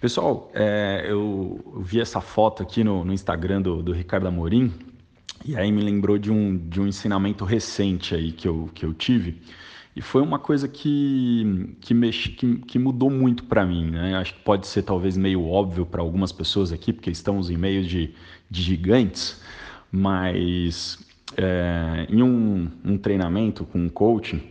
Pessoal, é, eu vi essa foto aqui no, no Instagram do, do, Ricardo Amorim e aí me lembrou de um, de um ensinamento recente aí que eu, que eu tive e foi uma coisa que, que, mexe, que, que mudou muito para mim. Né? Acho que pode ser talvez meio óbvio para algumas pessoas aqui, porque estamos em meio de, de gigantes, mas é, em um, um, treinamento com um coach,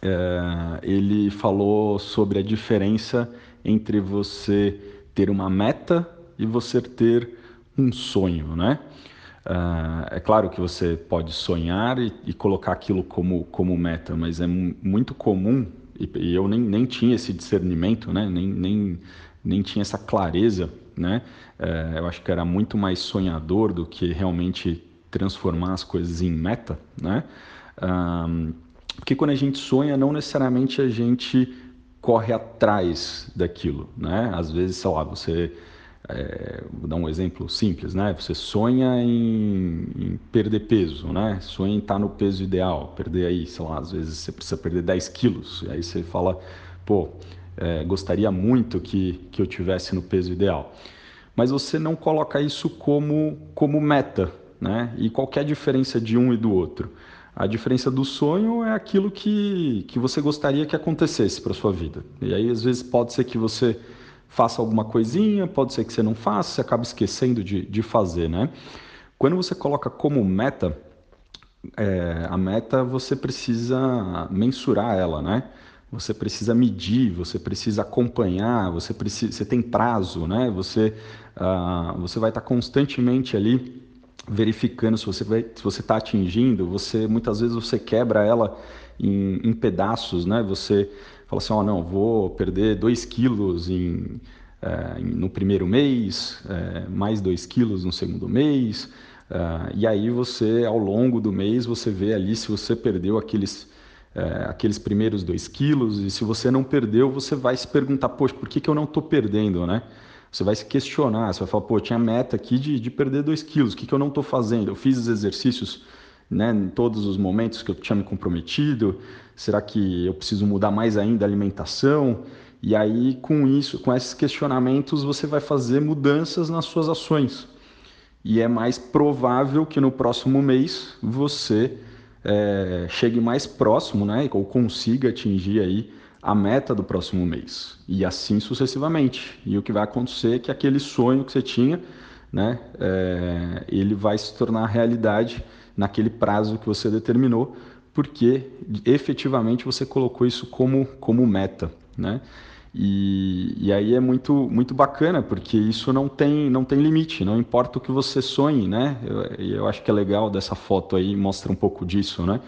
é, ele falou sobre a diferença entre você ter uma meta e você ter um sonho, né? Uh, é claro que você pode sonhar e, e, colocar aquilo como, como meta, mas é muito comum, e, e, eu nem, nem tinha esse discernimento, né? nem, nem, nem tinha essa clareza, né? Uh, eu acho que era muito mais sonhador do que realmente transformar as coisas em meta, né? Uh, porque quando a gente sonha, não necessariamente a gente corre atrás daquilo, né? Às vezes, sei lá, você é, vou dar um exemplo simples, né? Você sonha em, em, perder peso, né? Sonha em estar no peso ideal, perder aí, sei lá, às vezes você precisa perder 10 quilos, e aí você fala, pô, é, gostaria muito que, que eu tivesse no peso ideal. Mas você não coloca isso como, como meta, né? E qual é a diferença de um e do outro? A diferença do sonho é aquilo que, que você gostaria que acontecesse para sua vida. E aí, às vezes, pode ser que você faça alguma coisinha, pode ser que você não faça, você acaba esquecendo de, de fazer, né? Quando você coloca como meta, é, a meta você precisa mensurar ela, né? Você precisa medir, você precisa acompanhar, você precisa, você tem prazo, né? Você, uh, você vai estar constantemente ali verificando se você vai, se você está atingindo, você muitas vezes você quebra ela em, em pedaços, né? Você fala assim, ó, oh, não, vou perder 2 quilos em, é, no primeiro mês, é, mais 2 quilos no segundo mês, é, e aí você, ao longo do mês, você vê ali se você perdeu aqueles, aqueles primeiros 2 quilos, e se você não perdeu, você vai se perguntar, poxa, por que, que eu não estou perdendo, né? Você vai se questionar, você vai falar, pô, tinha meta aqui de, de perder 2 quilos, o que, que eu não estou fazendo? Eu fiz os exercícios né, em todos os momentos que eu tinha me comprometido? Será que eu preciso mudar mais ainda a alimentação? E aí, com isso, com esses questionamentos, você vai fazer mudanças nas suas ações. E é mais provável que no próximo mês você é, chegue mais próximo, né, ou consiga atingir aí a meta do próximo mês e assim sucessivamente. E o que vai acontecer é que aquele sonho que você tinha, né, é, ele vai se tornar realidade naquele prazo que você determinou, porque efetivamente você colocou isso como, como meta, né? E, e aí é muito, muito bacana, porque isso não tem, não tem limite, não importa o que você sonhe, né? Eu, eu acho que é legal dessa foto aí, mostra um pouco disso, né?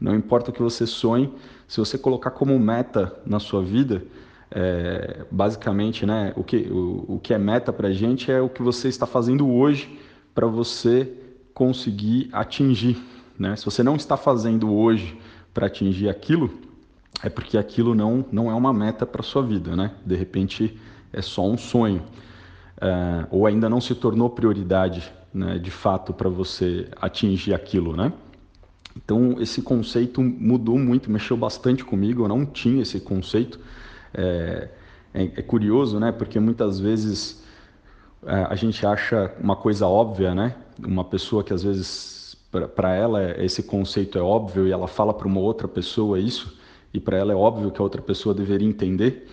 Não importa o que você sonhe, se você colocar como meta na sua vida, é, basicamente, né, o, que, o, o que é meta para gente é o que você está fazendo hoje para você conseguir atingir. Né? Se você não está fazendo hoje para atingir aquilo, é porque aquilo não, não é uma meta para sua vida. Né? De repente, é só um sonho. É, ou ainda não se tornou prioridade né, de fato para você atingir aquilo, né? Então, esse conceito mudou muito, mexeu bastante comigo. Eu não tinha esse conceito. É, é, é curioso, né? Porque muitas vezes é, a gente acha uma coisa óbvia, né? Uma pessoa que às vezes para ela esse conceito é óbvio e ela fala para uma outra pessoa isso e para ela é óbvio que a outra pessoa deveria entender.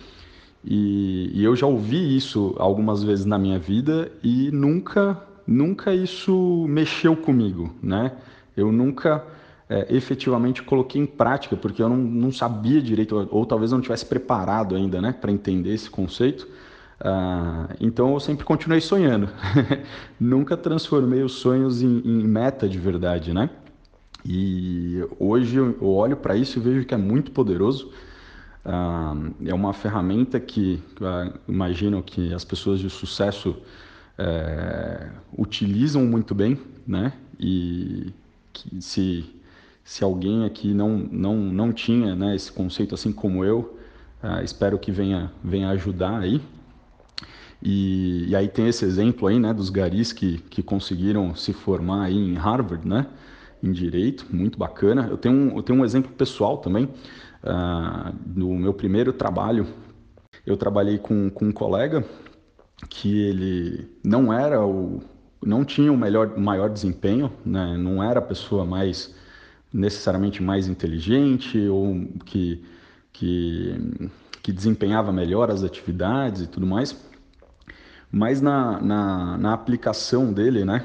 E, e eu já ouvi isso algumas vezes na minha vida e nunca, nunca isso mexeu comigo, né? Eu nunca é, efetivamente coloquei em prática, porque eu não, não sabia direito, ou, ou talvez não tivesse preparado ainda né, para entender esse conceito. Uh, então eu sempre continuei sonhando. Nunca transformei os sonhos em, em, meta de verdade, né? E hoje eu olho para isso e vejo que é muito poderoso. Uh, é uma ferramenta que uh, imagino que as pessoas de sucesso uh, utilizam muito bem, né? E que se se alguém aqui não, não, não tinha né, esse conceito assim como eu, uh, espero que venha, venha ajudar aí. E, e, aí tem esse exemplo aí, né, dos garis que, que conseguiram se formar aí em Harvard, né, em Direito, muito bacana. Eu tenho um, eu tenho um exemplo pessoal também, uh, no meu primeiro trabalho, eu trabalhei com, com um colega que ele não era o não tinha o melhor maior desempenho, né? Não era a pessoa mais necessariamente mais inteligente ou que que que desempenhava melhor as atividades e tudo mais, mas na, na, na aplicação dele, né,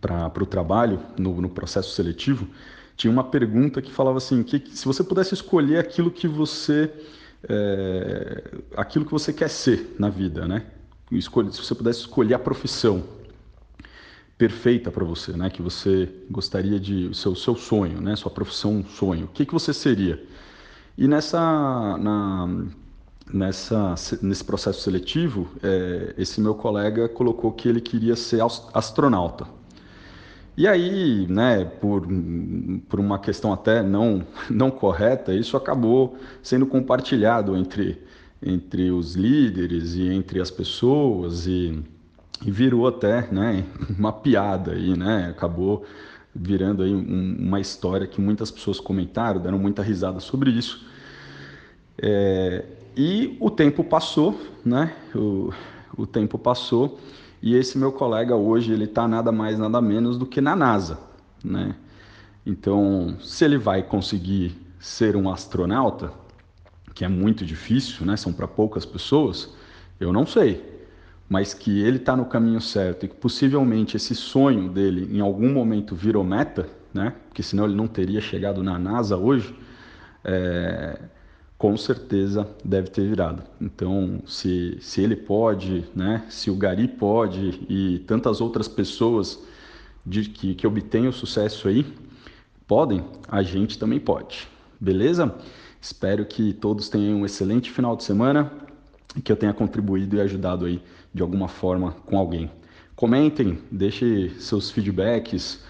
para o trabalho, no, no, processo seletivo, tinha uma pergunta que falava assim, que, se você pudesse escolher aquilo que você é, aquilo que você quer ser na vida, né? Escolhe, se você pudesse escolher a profissão perfeita para você, né? Que você gostaria de seu seu sonho, né? Sua profissão sonho. O que que você seria? E nessa na, nessa nesse processo seletivo, é, esse meu colega colocou que ele queria ser astronauta. E aí, né, por, por uma questão até não, não correta, isso acabou sendo compartilhado entre, entre os líderes e entre as pessoas e, e virou até né, uma piada aí, né? Acabou virando aí um, uma história que muitas pessoas comentaram, deram muita risada sobre isso. É, e o tempo passou, né? O, o tempo passou e esse meu colega hoje ele está nada mais nada menos do que na NASA, né? Então, se ele vai conseguir ser um astronauta, que é muito difícil, né? São para poucas pessoas, eu não sei. Mas que ele está no caminho certo e que possivelmente esse sonho dele em algum momento virou meta, né? Porque senão ele não teria chegado na NASA hoje. É, com certeza deve ter virado. Então, se, se ele pode, né, se o Gari pode e tantas outras pessoas de, que, que obtêm o sucesso aí podem, a gente também pode. Beleza? Espero que todos tenham um excelente final de semana e que eu tenha contribuído e ajudado aí de alguma forma com alguém. Comentem, deixem seus feedbacks,